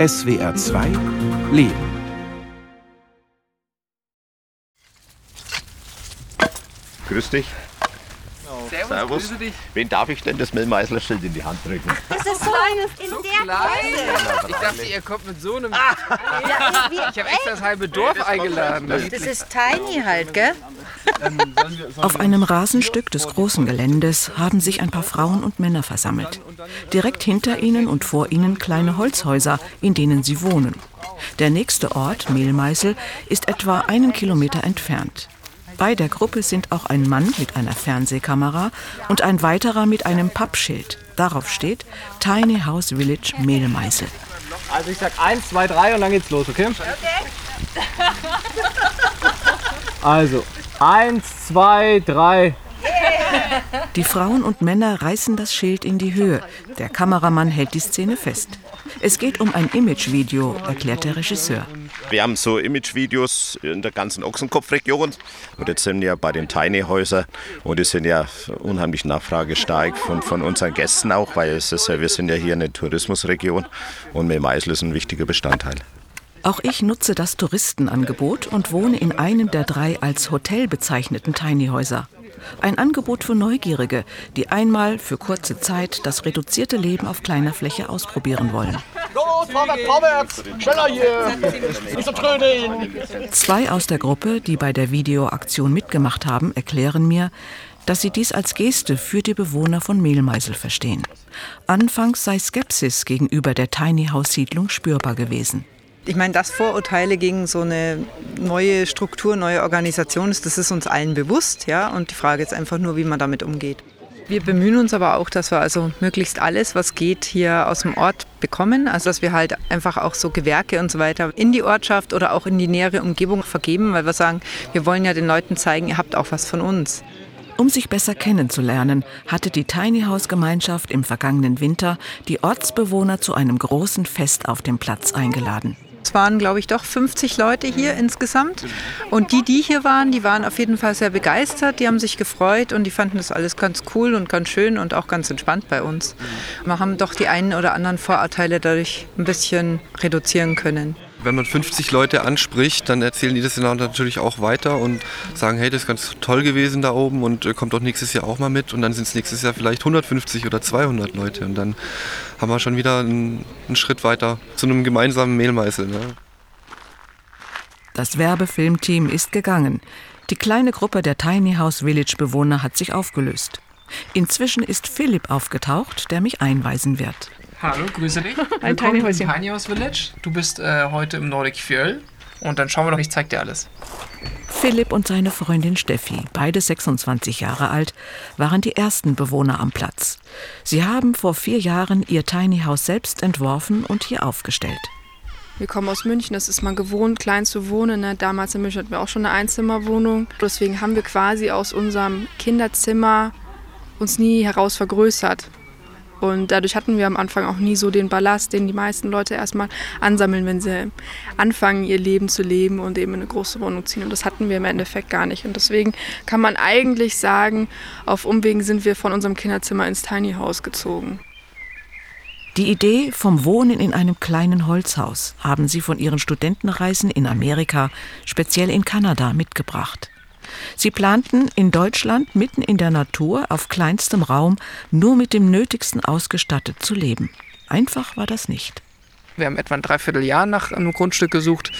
SWR 2 Leben. Grüß dich. Servus, Servus. grüße dich. Wen darf ich denn das Milmeißler-Schild in die Hand drücken? Das ist so eines in So der klein. Ich dachte, ihr kommt mit so einem. Ja, Ich habe extra das halbe Dorf eingeladen. das ist tiny halt, gell? Auf einem Rasenstück des großen Geländes haben sich ein paar Frauen und Männer versammelt. Direkt hinter ihnen und vor ihnen kleine Holzhäuser, in denen sie wohnen. Der nächste Ort, Mehlmeißel, ist etwa einen Kilometer entfernt. Bei der Gruppe sind auch ein Mann mit einer Fernsehkamera und ein weiterer mit einem Pappschild. Darauf steht Tiny House Village Mehlmeißel. Also ich sag eins, zwei, drei und dann geht's los, okay? Also, eins, zwei, drei. Die Frauen und Männer reißen das Schild in die Höhe. Der Kameramann hält die Szene fest. Es geht um ein Imagevideo, erklärt der Regisseur. Wir haben so Imagevideos in der ganzen Ochsenkopfregion. Und jetzt sind wir bei den Tiny-Häusern. Und die sind ja unheimlich nachfragestark von, von unseren Gästen auch, weil es ist ja, wir sind ja hier eine Tourismusregion. Und Mehlmeißel ist ein wichtiger Bestandteil. Auch ich nutze das Touristenangebot und wohne in einem der drei als Hotel bezeichneten Tiny-Häuser. Ein Angebot für Neugierige, die einmal für kurze Zeit das reduzierte Leben auf kleiner Fläche ausprobieren wollen. Los, vorwärts, vorwärts! Schneller hier! Nicht so trödeln! Zwei aus der Gruppe, die bei der Videoaktion mitgemacht haben, erklären mir, dass sie dies als Geste für die Bewohner von Mehlmeißel verstehen. Anfangs sei Skepsis gegenüber der Tiny House Siedlung spürbar gewesen. Ich meine, dass Vorurteile gegen so eine neue Struktur, neue Organisation ist, das ist uns allen bewusst, ja. Und die Frage ist einfach nur, wie man damit umgeht. Wir bemühen uns aber auch, dass wir also möglichst alles, was geht, hier aus dem Ort bekommen. Also dass wir halt einfach auch so Gewerke und so weiter in die Ortschaft oder auch in die nähere Umgebung vergeben, weil wir sagen, wir wollen ja den Leuten zeigen, ihr habt auch was von uns. Um sich besser kennenzulernen, hatte die Tiny House Gemeinschaft im vergangenen Winter die Ortsbewohner zu einem großen Fest auf dem Platz eingeladen. Es waren, glaube ich, doch 50 Leute hier insgesamt. Und die, die hier waren, die waren auf jeden Fall sehr begeistert. Die haben sich gefreut und die fanden das alles ganz cool und ganz schön und auch ganz entspannt bei uns. Wir haben doch die einen oder anderen Vorurteile dadurch ein bisschen reduzieren können. Wenn man 50 Leute anspricht, dann erzählen die das dann natürlich auch weiter und sagen, hey, das ist ganz toll gewesen da oben und äh, kommt doch nächstes Jahr auch mal mit. Und dann sind es nächstes Jahr vielleicht 150 oder 200 Leute. Und dann haben wir schon wieder einen, einen Schritt weiter zu einem gemeinsamen Mehlmeißel. Ne? Das Werbefilmteam ist gegangen. Die kleine Gruppe der Tiny House Village Bewohner hat sich aufgelöst. Inzwischen ist Philipp aufgetaucht, der mich einweisen wird. Hallo, grüße dich. Ein Willkommen Tiny im Häuschen. Tiny House Village. Du bist äh, heute im Nordic Fjell. Und dann schauen wir doch, ich zeig dir alles. Philipp und seine Freundin Steffi, beide 26 Jahre alt, waren die ersten Bewohner am Platz. Sie haben vor vier Jahren ihr Tiny House selbst entworfen und hier aufgestellt. Wir kommen aus München, das ist mal gewohnt, klein zu wohnen. Ne? Damals in München hatten wir auch schon eine Einzimmerwohnung. Deswegen haben wir quasi aus unserem Kinderzimmer uns nie heraus vergrößert. Und dadurch hatten wir am Anfang auch nie so den Ballast, den die meisten Leute erstmal ansammeln, wenn sie anfangen, ihr Leben zu leben und eben in eine große Wohnung ziehen. Und das hatten wir im Endeffekt gar nicht. Und deswegen kann man eigentlich sagen, auf Umwegen sind wir von unserem Kinderzimmer ins Tiny House gezogen. Die Idee vom Wohnen in einem kleinen Holzhaus haben sie von ihren Studentenreisen in Amerika, speziell in Kanada, mitgebracht. Sie planten in Deutschland mitten in der Natur auf kleinstem Raum nur mit dem Nötigsten ausgestattet zu leben. Einfach war das nicht. Wir haben etwa ein Dreivierteljahr nach einem Grundstück gesucht,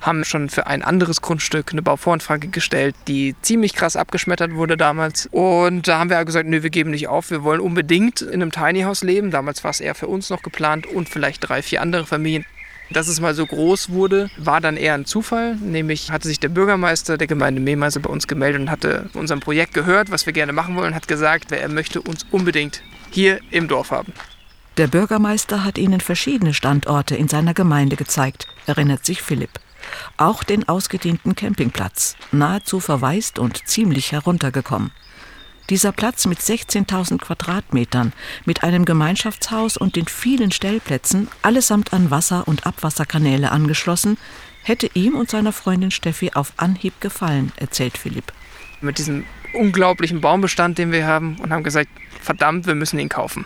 haben schon für ein anderes Grundstück eine Bauvoranfrage gestellt, die ziemlich krass abgeschmettert wurde damals. Und da haben wir gesagt, nö, wir geben nicht auf, wir wollen unbedingt in einem Tiny House leben. Damals war es eher für uns noch geplant und vielleicht drei, vier andere Familien. Dass es mal so groß wurde, war dann eher ein Zufall. Nämlich hatte sich der Bürgermeister der Gemeinde Mehlmeißel bei uns gemeldet und hatte unserem Projekt gehört, was wir gerne machen wollen, und hat gesagt, er möchte uns unbedingt hier im Dorf haben. Der Bürgermeister hat ihnen verschiedene Standorte in seiner Gemeinde gezeigt, erinnert sich Philipp. Auch den ausgedehnten Campingplatz, nahezu verwaist und ziemlich heruntergekommen. Dieser Platz mit 16.000 Quadratmetern, mit einem Gemeinschaftshaus und den vielen Stellplätzen, allesamt an Wasser- und Abwasserkanäle angeschlossen, hätte ihm und seiner Freundin Steffi auf Anhieb gefallen, erzählt Philipp. Mit diesem unglaublichen Baumbestand, den wir haben, und haben gesagt, verdammt, wir müssen ihn kaufen.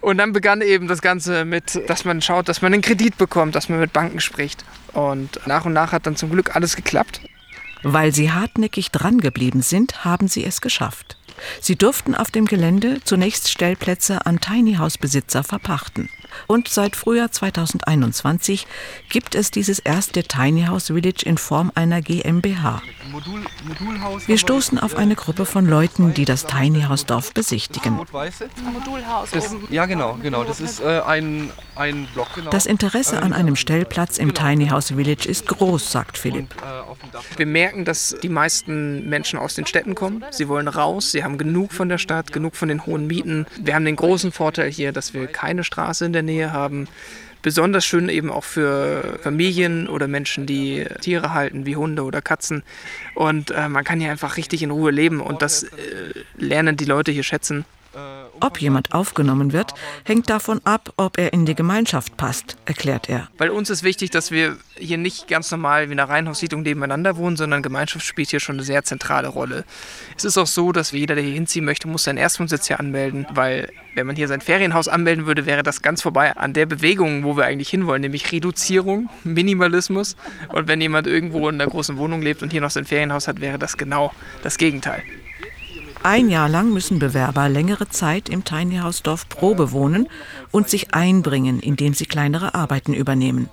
Und dann begann eben das Ganze mit, dass man schaut, dass man einen Kredit bekommt, dass man mit Banken spricht. Und nach und nach hat dann zum Glück alles geklappt. Weil sie hartnäckig drangeblieben sind, haben sie es geschafft. Sie durften auf dem Gelände zunächst Stellplätze an Tiny House Besitzer verpachten. Und seit Frühjahr 2021 gibt es dieses erste Tiny House Village in Form einer GmbH. Wir stoßen auf eine Gruppe von Leuten, die das Tiny House Dorf besichtigen. Das, ja, genau, genau. Das ist äh, ein, ein Block. Genau. Das Interesse an einem Stellplatz im Tiny House Village ist groß, sagt Philipp. Wir merken, dass die meisten Menschen aus den Städten kommen. Sie wollen raus, sie haben genug von der Stadt, genug von den hohen Mieten. Wir haben den großen Vorteil hier, dass wir keine Straße in der Nähe haben. Besonders schön eben auch für Familien oder Menschen, die Tiere halten, wie Hunde oder Katzen. Und äh, man kann hier einfach richtig in Ruhe leben und das äh, lernen die Leute hier schätzen. Ob jemand aufgenommen wird, hängt davon ab, ob er in die Gemeinschaft passt, erklärt er. Weil uns ist wichtig, dass wir hier nicht ganz normal wie in einer Reihenhaussiedlung nebeneinander wohnen, sondern Gemeinschaft spielt hier schon eine sehr zentrale Rolle. Es ist auch so, dass jeder, der hier hinziehen möchte, muss seinen Erstwohnsitz hier anmelden, weil wenn man hier sein Ferienhaus anmelden würde, wäre das ganz vorbei an der Bewegung, wo wir eigentlich hinwollen, nämlich Reduzierung, Minimalismus. Und wenn jemand irgendwo in einer großen Wohnung lebt und hier noch sein Ferienhaus hat, wäre das genau das Gegenteil. Ein Jahr lang müssen Bewerber längere Zeit im Tiny House Dorf Probe wohnen und sich einbringen, indem sie kleinere Arbeiten übernehmen.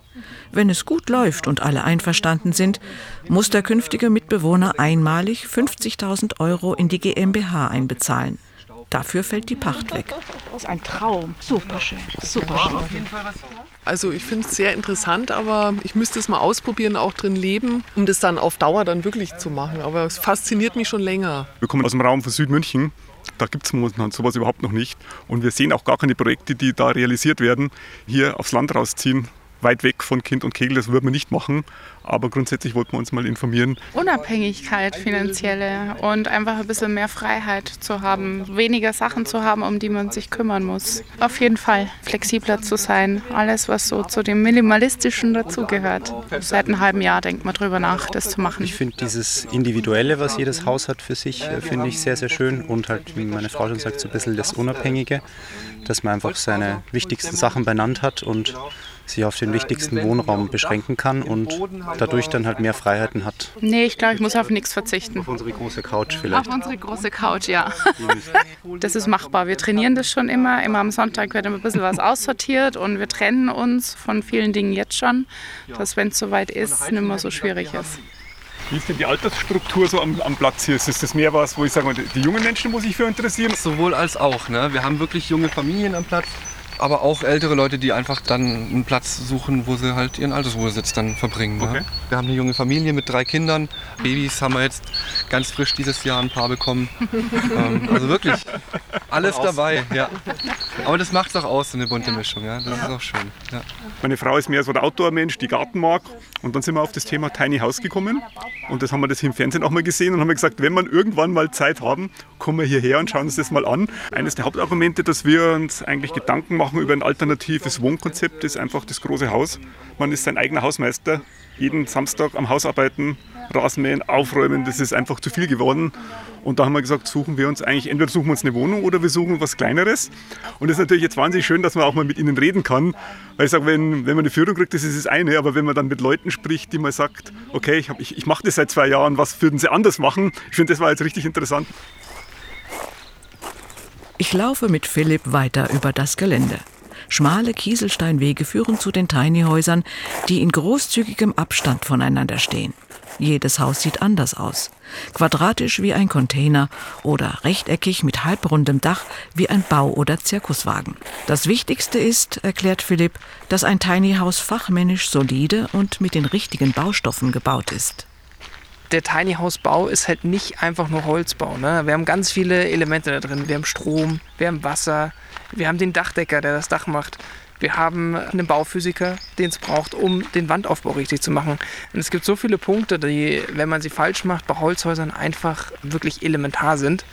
Wenn es gut läuft und alle einverstanden sind, muss der künftige Mitbewohner einmalig 50.000 Euro in die GmbH einbezahlen. Dafür fällt die Pacht weg. Das ist ein Traum. Super schön. Super schön. Also ich finde es sehr interessant, aber ich müsste es mal ausprobieren, auch drin leben, um das dann auf Dauer dann wirklich zu machen. Aber es fasziniert mich schon länger. Wir kommen aus dem Raum von Südmünchen. Da gibt es momentan sowas überhaupt noch nicht. Und wir sehen auch gar keine Projekte, die da realisiert werden, hier aufs Land rausziehen. Weit weg von Kind und Kegel, das würden wir nicht machen. Aber grundsätzlich wollten wir uns mal informieren. Unabhängigkeit finanzielle und einfach ein bisschen mehr Freiheit zu haben, weniger Sachen zu haben, um die man sich kümmern muss. Auf jeden Fall flexibler zu sein, alles was so zu dem Minimalistischen dazugehört. Seit einem halben Jahr denkt man drüber nach, das zu machen. Ich finde dieses Individuelle, was jedes Haus hat für sich, äh, finde ich sehr, sehr schön und halt, wie meine Frau schon sagt, so ein bisschen das Unabhängige, dass man einfach seine wichtigsten Sachen benannt hat und sich auf den wichtigsten Wohnraum beschränken kann und dadurch dann halt mehr Freiheiten hat. Nee, ich glaube, ich muss auf nichts verzichten. Auf unsere große Couch vielleicht. Auf unsere große Couch, ja. Das ist machbar. Wir trainieren das schon immer. Immer am Sonntag wird ein bisschen was aussortiert und wir trennen uns von vielen Dingen jetzt schon, dass wenn es soweit ist, nicht mehr so schwierig ist. Wie ist denn die Altersstruktur so am, am Platz hier? Ist das mehr was, wo ich sage, die jungen Menschen muss ich für interessieren? Sowohl als auch. Ne? Wir haben wirklich junge Familien am Platz aber auch ältere Leute, die einfach dann einen Platz suchen, wo sie halt ihren Altersruhesitz dann verbringen. Ne? Okay. Wir haben eine junge Familie mit drei Kindern. Babys haben wir jetzt ganz frisch dieses Jahr ein paar bekommen. ähm, also wirklich alles dabei. Ja. Aber das macht es auch aus, so eine bunte Mischung. Ja? Das ist auch schön. Ja. Meine Frau ist mehr so der Outdoor-Mensch, die Garten mag. Und dann sind wir auf das Thema Tiny House gekommen. Und das haben wir das im Fernsehen auch mal gesehen und haben gesagt, wenn wir irgendwann mal Zeit haben, kommen wir hierher und schauen uns das mal an. Eines der Hauptargumente, dass wir uns eigentlich Gedanken machen über ein alternatives Wohnkonzept, ist einfach das große Haus. Man ist sein eigener Hausmeister. Jeden Samstag am Haus arbeiten, Rasenmähen, aufräumen, das ist einfach zu viel geworden. Und da haben wir gesagt, suchen wir uns eigentlich, entweder suchen wir uns eine Wohnung oder wir suchen was Kleineres. Und es ist natürlich jetzt wahnsinnig schön, dass man auch mal mit ihnen reden kann. Weil ich sage, wenn, wenn man eine Führung kriegt, das ist das eine. Aber wenn man dann mit Leuten spricht, die mal sagt, okay, ich, ich, ich mache das seit zwei Jahren, was würden sie anders machen? Ich finde, das war jetzt richtig interessant. Ich laufe mit Philipp weiter über das Gelände. Schmale Kieselsteinwege führen zu den Tiny-Häusern, die in großzügigem Abstand voneinander stehen. Jedes Haus sieht anders aus. Quadratisch wie ein Container oder rechteckig mit halbrundem Dach wie ein Bau- oder Zirkuswagen. Das Wichtigste ist, erklärt Philipp, dass ein Tiny House fachmännisch solide und mit den richtigen Baustoffen gebaut ist der Tiny House Bau ist halt nicht einfach nur Holzbau. Ne? Wir haben ganz viele Elemente da drin. Wir haben Strom, wir haben Wasser, wir haben den Dachdecker, der das Dach macht. Wir haben einen Bauphysiker, den es braucht, um den Wandaufbau richtig zu machen. Und es gibt so viele Punkte, die, wenn man sie falsch macht, bei Holzhäusern einfach wirklich elementar sind.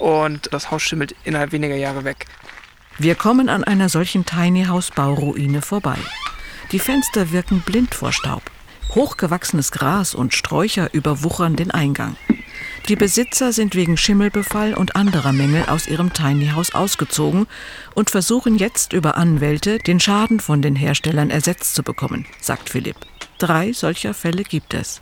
Und das Haus schimmelt innerhalb weniger Jahre weg. Wir kommen an einer solchen Tiny House Bauruine vorbei. Die Fenster wirken blind vor Staub. Hochgewachsenes Gras und Sträucher überwuchern den Eingang. Die Besitzer sind wegen Schimmelbefall und anderer Mängel aus ihrem Tiny House ausgezogen und versuchen jetzt über Anwälte den Schaden von den Herstellern ersetzt zu bekommen, sagt Philipp. Drei solcher Fälle gibt es.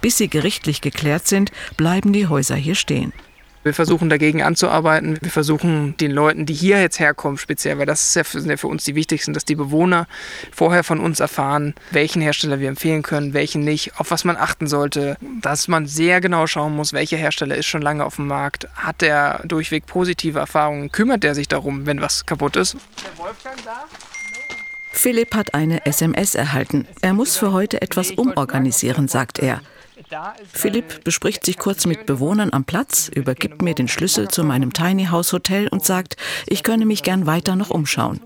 Bis sie gerichtlich geklärt sind, bleiben die Häuser hier stehen. Wir versuchen dagegen anzuarbeiten. Wir versuchen den Leuten, die hier jetzt herkommen, speziell, weil das ja für, für, uns die wichtigsten, dass die Bewohner vorher von uns erfahren, welchen Hersteller wir empfehlen können, welchen nicht, auf was man achten sollte, dass man sehr genau schauen muss, welcher Hersteller ist schon lange auf dem Markt, hat der durchweg positive Erfahrungen, kümmert der sich darum, wenn was kaputt ist. Der Wolfgang da? Philipp hat eine SMS erhalten. Er muss für heute etwas umorganisieren, sagt er. Philipp bespricht sich kurz mit Bewohnern am Platz, übergibt mir den Schlüssel zu meinem Tiny House Hotel und sagt, ich könne mich gern weiter noch umschauen.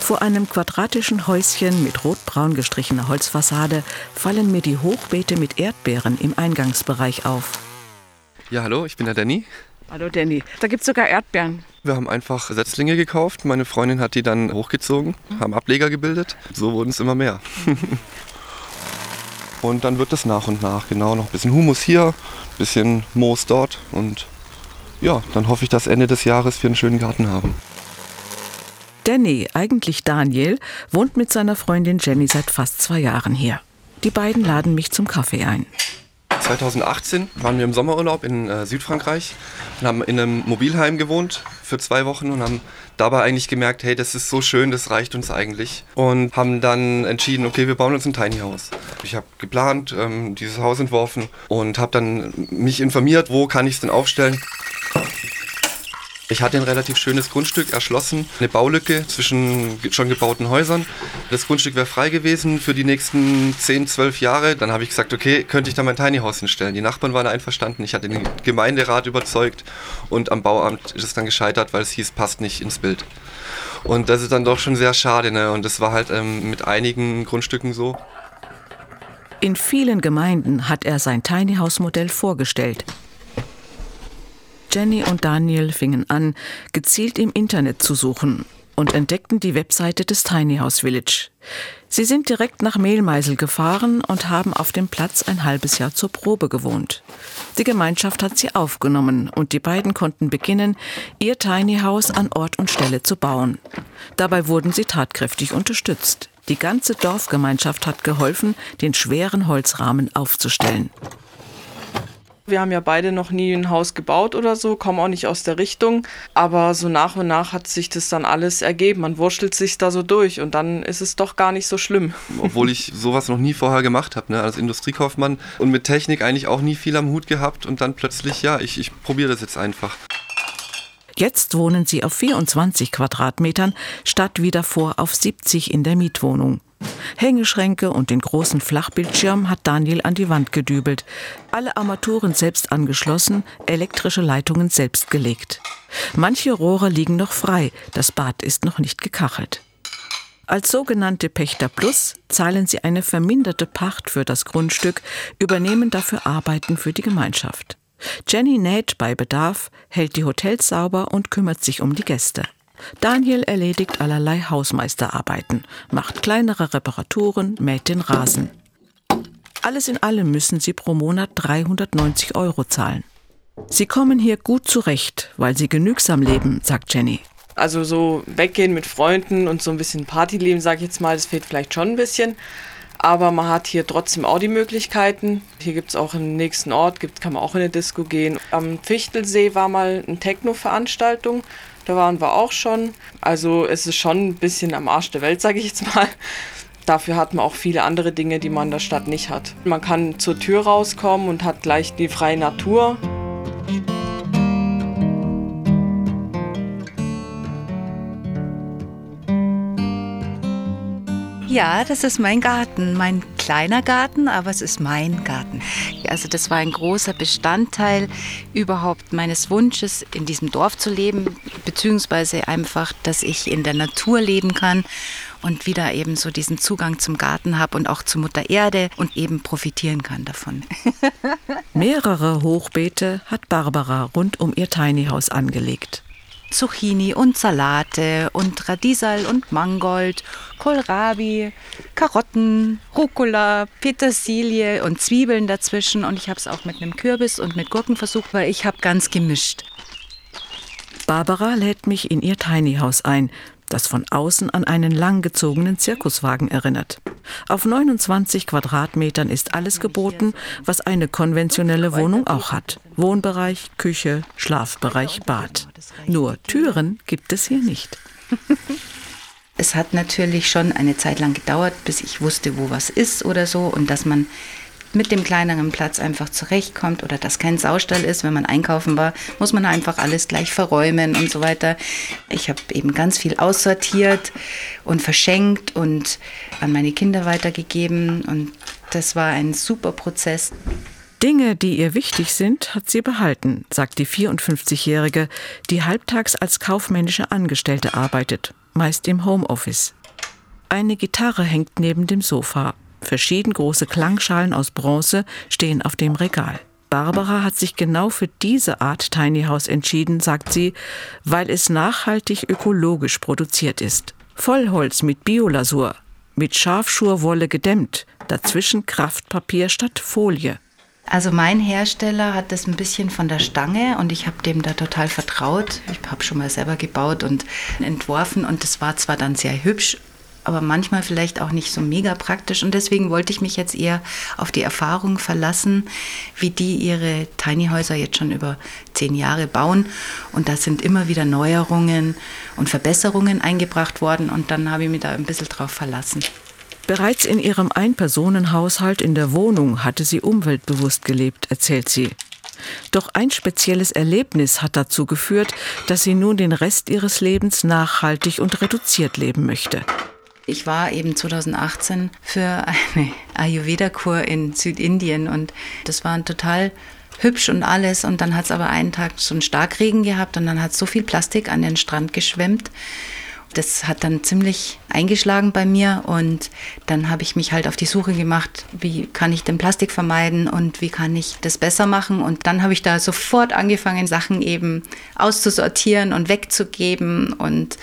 Vor einem quadratischen Häuschen mit rotbraun gestrichener Holzfassade fallen mir die Hochbeete mit Erdbeeren im Eingangsbereich auf. Ja, hallo, ich bin der Danny. Hallo Danny. Da gibt es sogar Erdbeeren. Wir haben einfach Setzlinge gekauft. Meine Freundin hat die dann hochgezogen, haben Ableger gebildet. So wurden es immer mehr. Und dann wird es nach und nach, genau, noch ein bisschen Humus hier, ein bisschen Moos dort und ja, dann hoffe ich, dass Ende des Jahres wir einen schönen Garten haben. Danny, eigentlich Daniel, wohnt mit seiner Freundin Jenny seit fast zwei Jahren hier. Die beiden laden mich zum Kaffee ein. 2018 waren wir im Sommerurlaub in äh, Südfrankreich und haben in einem Mobilheim gewohnt für zwei Wochen und haben dabei eigentlich gemerkt, hey, das ist so schön, das reicht uns eigentlich. Und haben dann entschieden, okay, wir bauen uns ein Tiny House. Ich habe geplant, ähm, dieses Haus entworfen und habe dann mich informiert, wo kann ich es denn aufstellen. Ich hatte ein relativ schönes Grundstück erschlossen, eine Baulücke zwischen schon gebauten Häusern. Das Grundstück wäre frei gewesen für die nächsten 10, 12 Jahre. Dann habe ich gesagt, okay, könnte ich da mein Tiny House hinstellen. Die Nachbarn waren einverstanden. Ich hatte den Gemeinderat überzeugt und am Bauamt ist es dann gescheitert, weil es hieß, passt nicht ins Bild. Und das ist dann doch schon sehr schade. Ne? Und das war halt ähm, mit einigen Grundstücken so. In vielen Gemeinden hat er sein Tiny House Modell vorgestellt. Jenny und Daniel fingen an, gezielt im Internet zu suchen und entdeckten die Webseite des Tiny House Village. Sie sind direkt nach Mehlmeisel gefahren und haben auf dem Platz ein halbes Jahr zur Probe gewohnt. Die Gemeinschaft hat sie aufgenommen und die beiden konnten beginnen, ihr Tiny House an Ort und Stelle zu bauen. Dabei wurden sie tatkräftig unterstützt. Die ganze Dorfgemeinschaft hat geholfen, den schweren Holzrahmen aufzustellen. Wir haben ja beide noch nie ein Haus gebaut oder so, kommen auch nicht aus der Richtung. Aber so nach und nach hat sich das dann alles ergeben. Man wurschtelt sich da so durch und dann ist es doch gar nicht so schlimm. Obwohl ich sowas noch nie vorher gemacht habe, ne? als Industriekaufmann und mit Technik eigentlich auch nie viel am Hut gehabt und dann plötzlich, ja, ich, ich probiere das jetzt einfach. Jetzt wohnen sie auf 24 Quadratmetern statt wie davor auf 70 in der Mietwohnung. Hängeschränke und den großen Flachbildschirm hat Daniel an die Wand gedübelt. Alle Armaturen selbst angeschlossen, elektrische Leitungen selbst gelegt. Manche Rohre liegen noch frei, das Bad ist noch nicht gekachelt. Als sogenannte Pächter Plus zahlen sie eine verminderte Pacht für das Grundstück, übernehmen dafür Arbeiten für die Gemeinschaft. Jenny näht bei Bedarf, hält die Hotels sauber und kümmert sich um die Gäste. Daniel erledigt allerlei Hausmeisterarbeiten, macht kleinere Reparaturen, mäht den Rasen. Alles in allem müssen sie pro Monat 390 Euro zahlen. Sie kommen hier gut zurecht, weil sie genügsam leben, sagt Jenny. Also so weggehen mit Freunden und so ein bisschen Partyleben, sage ich jetzt mal, das fehlt vielleicht schon ein bisschen. Aber man hat hier trotzdem auch die Möglichkeiten. Hier gibt es auch im nächsten Ort, gibt, kann man auch in eine Disco gehen. Am Fichtelsee war mal eine Techno-Veranstaltung. Da waren wir auch schon. Also es ist schon ein bisschen am Arsch der Welt, sage ich jetzt mal. Dafür hat man auch viele andere Dinge, die man in der Stadt nicht hat. Man kann zur Tür rauskommen und hat gleich die freie Natur. Ja, das ist mein Garten, mein kleiner Garten, aber es ist mein Garten. Also das war ein großer Bestandteil überhaupt meines Wunsches, in diesem Dorf zu leben, beziehungsweise einfach, dass ich in der Natur leben kann und wieder eben so diesen Zugang zum Garten habe und auch zu Mutter Erde und eben profitieren kann davon. Mehrere Hochbeete hat Barbara rund um ihr Tiny House angelegt. Zucchini und Salate und Radiesal und Mangold, Kohlrabi, Karotten, Rucola, Petersilie und Zwiebeln dazwischen. Und ich habe es auch mit einem Kürbis und mit Gurken versucht, weil ich habe ganz gemischt. Barbara lädt mich in ihr Tiny House ein, das von außen an einen langgezogenen Zirkuswagen erinnert. Auf 29 Quadratmetern ist alles geboten, was eine konventionelle Wohnung auch hat. Wohnbereich, Küche, Schlafbereich, Bad. Nur Türen gibt es hier nicht. Es hat natürlich schon eine Zeit lang gedauert, bis ich wusste, wo was ist oder so und dass man mit dem kleineren Platz einfach zurechtkommt oder dass kein Saustall ist. Wenn man einkaufen war, muss man einfach alles gleich verräumen und so weiter. Ich habe eben ganz viel aussortiert und verschenkt und an meine Kinder weitergegeben und das war ein super Prozess. Dinge, die ihr wichtig sind, hat sie behalten, sagt die 54-Jährige, die halbtags als kaufmännische Angestellte arbeitet, meist im Homeoffice. Eine Gitarre hängt neben dem Sofa. Verschieden große Klangschalen aus Bronze stehen auf dem Regal. Barbara hat sich genau für diese Art Tiny House entschieden, sagt sie, weil es nachhaltig ökologisch produziert ist. Vollholz mit Biolasur, mit Schafschurwolle gedämmt, dazwischen Kraftpapier statt Folie. Also mein Hersteller hat das ein bisschen von der Stange und ich habe dem da total vertraut. Ich habe schon mal selber gebaut und entworfen und das war zwar dann sehr hübsch, aber manchmal vielleicht auch nicht so mega praktisch. Und deswegen wollte ich mich jetzt eher auf die Erfahrung verlassen, wie die ihre Tiny Häuser jetzt schon über zehn Jahre bauen. Und da sind immer wieder Neuerungen und Verbesserungen eingebracht worden. Und dann habe ich mich da ein bisschen drauf verlassen. Bereits in ihrem Einpersonenhaushalt in der Wohnung hatte sie umweltbewusst gelebt, erzählt sie. Doch ein spezielles Erlebnis hat dazu geführt, dass sie nun den Rest ihres Lebens nachhaltig und reduziert leben möchte. Ich war eben 2018 für eine Ayurveda-Kur in Südindien und das war total hübsch und alles. Und dann hat es aber einen Tag so einen Starkregen gehabt und dann hat so viel Plastik an den Strand geschwemmt. Das hat dann ziemlich eingeschlagen bei mir und dann habe ich mich halt auf die Suche gemacht, wie kann ich den Plastik vermeiden und wie kann ich das besser machen. Und dann habe ich da sofort angefangen, Sachen eben auszusortieren und wegzugeben und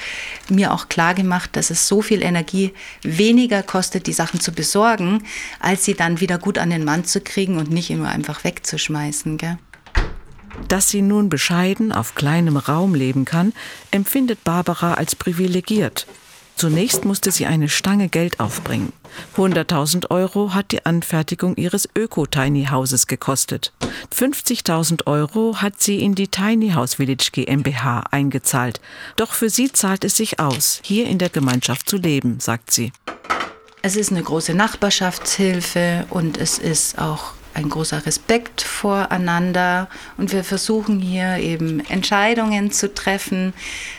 mir auch klar gemacht, dass es so viel Energie weniger kostet, die Sachen zu besorgen, als sie dann wieder gut an den Mann zu kriegen und nicht immer einfach wegzuschmeißen. Gell? Dass sie nun bescheiden auf kleinem Raum leben kann, empfindet Barbara als privilegiert. Zunächst musste sie eine Stange Geld aufbringen. 100.000 Euro hat die Anfertigung ihres Öko-Tiny-Hauses gekostet. 50.000 Euro hat sie in die Tiny House Village GmbH eingezahlt. Doch für sie zahlt es sich aus, hier in der Gemeinschaft zu leben, sagt sie. Es ist eine große Nachbarschaftshilfe und es ist auch ein großer Respekt voreinander und wir versuchen hier eben Entscheidungen zu treffen,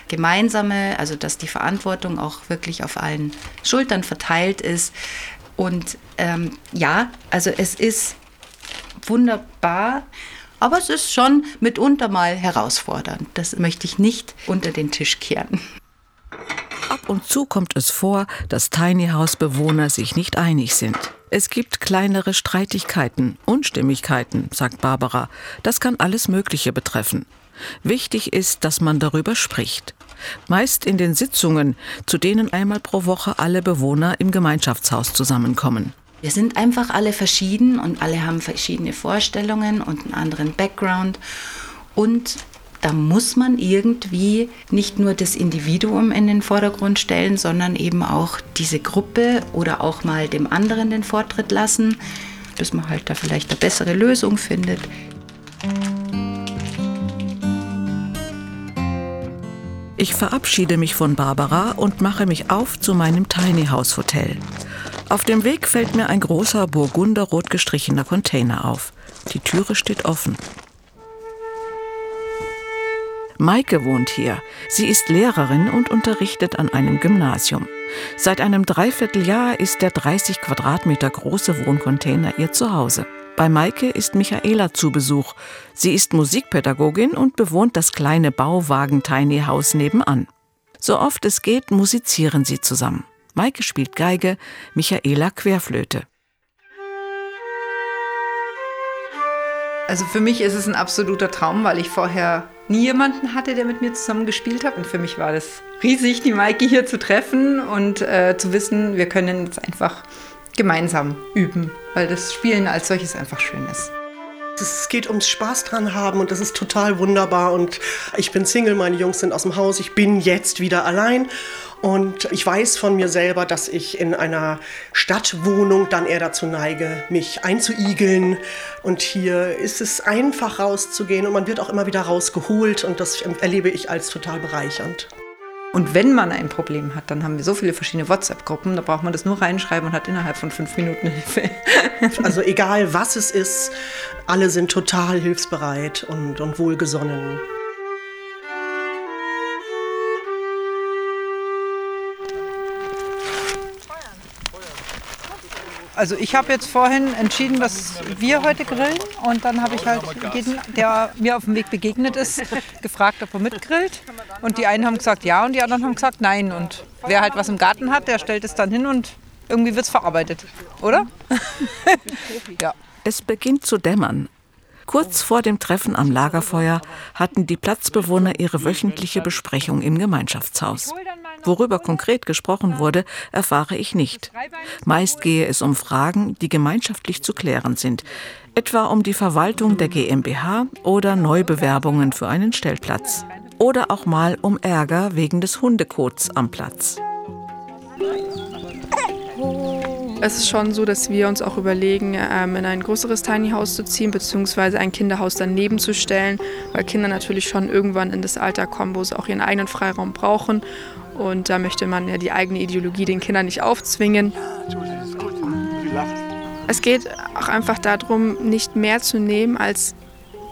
gemeinsame, also dass die Verantwortung auch wirklich auf allen Schultern verteilt ist. Und ähm, ja, also es ist wunderbar, aber es ist schon mitunter mal herausfordernd. Das möchte ich nicht unter den Tisch kehren. Und zu kommt es vor, dass Tiny House Bewohner sich nicht einig sind. Es gibt kleinere Streitigkeiten, Unstimmigkeiten, sagt Barbara. Das kann alles Mögliche betreffen. Wichtig ist, dass man darüber spricht. Meist in den Sitzungen, zu denen einmal pro Woche alle Bewohner im Gemeinschaftshaus zusammenkommen. Wir sind einfach alle verschieden und alle haben verschiedene Vorstellungen und einen anderen Background. Und da muss man irgendwie nicht nur das Individuum in den Vordergrund stellen, sondern eben auch diese Gruppe oder auch mal dem anderen den Vortritt lassen, bis man halt da vielleicht eine bessere Lösung findet. Ich verabschiede mich von Barbara und mache mich auf zu meinem Tiny House Hotel. Auf dem Weg fällt mir ein großer burgunderrot gestrichener Container auf. Die Türe steht offen. Maike wohnt hier. Sie ist Lehrerin und unterrichtet an einem Gymnasium. Seit einem Dreivierteljahr ist der 30 Quadratmeter große Wohncontainer ihr Zuhause. Bei Maike ist Michaela zu Besuch. Sie ist Musikpädagogin und bewohnt das kleine Bauwagen-Tiny House nebenan. So oft es geht, musizieren sie zusammen. Maike spielt Geige, Michaela Querflöte. Also für mich ist es ein absoluter Traum, weil ich vorher nie jemanden hatte, der mit mir zusammen gespielt hat. Und für mich war das riesig, die Maike hier zu treffen und äh, zu wissen, wir können jetzt einfach gemeinsam üben, weil das Spielen als solches einfach schön ist. Es geht ums Spaß dran haben und das ist total wunderbar. Und ich bin Single, meine Jungs sind aus dem Haus, ich bin jetzt wieder allein. Und ich weiß von mir selber, dass ich in einer Stadtwohnung dann eher dazu neige, mich einzuigeln. Und hier ist es einfach rauszugehen und man wird auch immer wieder rausgeholt und das erlebe ich als total bereichernd. Und wenn man ein Problem hat, dann haben wir so viele verschiedene WhatsApp-Gruppen, da braucht man das nur reinschreiben und hat innerhalb von fünf Minuten Hilfe. Also egal was es ist, alle sind total hilfsbereit und, und wohlgesonnen. Also ich habe jetzt vorhin entschieden, dass wir heute grillen und dann habe ich halt jeden, der mir auf dem Weg begegnet ist, gefragt, ob er mitgrillt. Und die einen haben gesagt ja und die anderen haben gesagt nein. Und wer halt was im Garten hat, der stellt es dann hin und irgendwie wird es verarbeitet, oder? ja. Es beginnt zu dämmern. Kurz vor dem Treffen am Lagerfeuer hatten die Platzbewohner ihre wöchentliche Besprechung im Gemeinschaftshaus. Worüber konkret gesprochen wurde, erfahre ich nicht. Meist gehe es um Fragen, die gemeinschaftlich zu klären sind, etwa um die Verwaltung der GmbH oder Neubewerbungen für einen Stellplatz. Oder auch mal um Ärger wegen des Hundekots am Platz. Es ist schon so, dass wir uns auch überlegen, ähm, in ein größeres Tiny House zu ziehen, beziehungsweise ein Kinderhaus daneben zu stellen, weil Kinder natürlich schon irgendwann in das Alter kommen, wo sie auch ihren eigenen Freiraum brauchen. Und da möchte man ja die eigene Ideologie den Kindern nicht aufzwingen. Es geht auch einfach darum, nicht mehr zu nehmen, als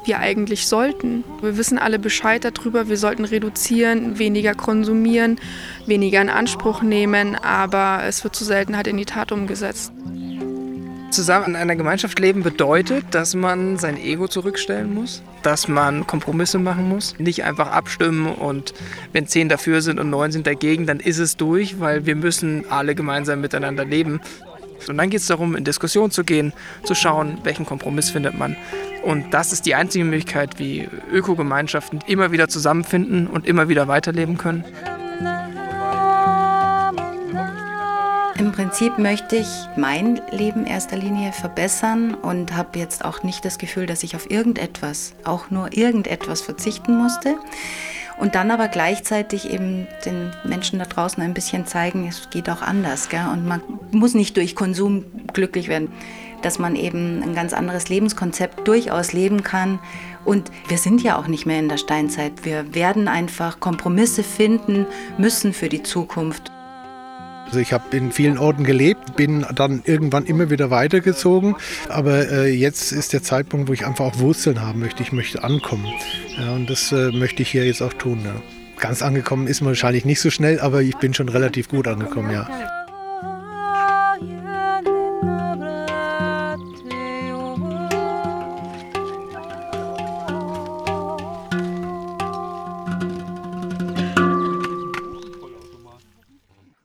wir eigentlich sollten. Wir wissen alle Bescheid darüber, wir sollten reduzieren, weniger konsumieren, weniger in Anspruch nehmen, aber es wird zu selten halt in die Tat umgesetzt. Zusammen in einer Gemeinschaft leben bedeutet, dass man sein Ego zurückstellen muss, dass man Kompromisse machen muss, nicht einfach abstimmen und wenn zehn dafür sind und neun sind dagegen, dann ist es durch, weil wir müssen alle gemeinsam miteinander leben. Und dann geht es darum, in Diskussion zu gehen, zu schauen, welchen Kompromiss findet man. Und das ist die einzige Möglichkeit, wie Ökogemeinschaften immer wieder zusammenfinden und immer wieder weiterleben können. Im Prinzip möchte ich mein Leben in erster Linie verbessern und habe jetzt auch nicht das Gefühl, dass ich auf irgendetwas, auch nur irgendetwas verzichten musste. Und dann aber gleichzeitig eben den Menschen da draußen ein bisschen zeigen, es geht auch anders. Gell? Und man muss nicht durch Konsum glücklich werden, dass man eben ein ganz anderes Lebenskonzept durchaus leben kann. Und wir sind ja auch nicht mehr in der Steinzeit. Wir werden einfach Kompromisse finden müssen für die Zukunft. Also ich habe in vielen Orten gelebt, bin dann irgendwann immer wieder weitergezogen. Aber äh, jetzt ist der Zeitpunkt, wo ich einfach auch Wurzeln haben möchte. Ich möchte ankommen. Ja, und das äh, möchte ich hier jetzt auch tun. Ja. Ganz angekommen ist man wahrscheinlich nicht so schnell, aber ich bin schon relativ gut angekommen, ja.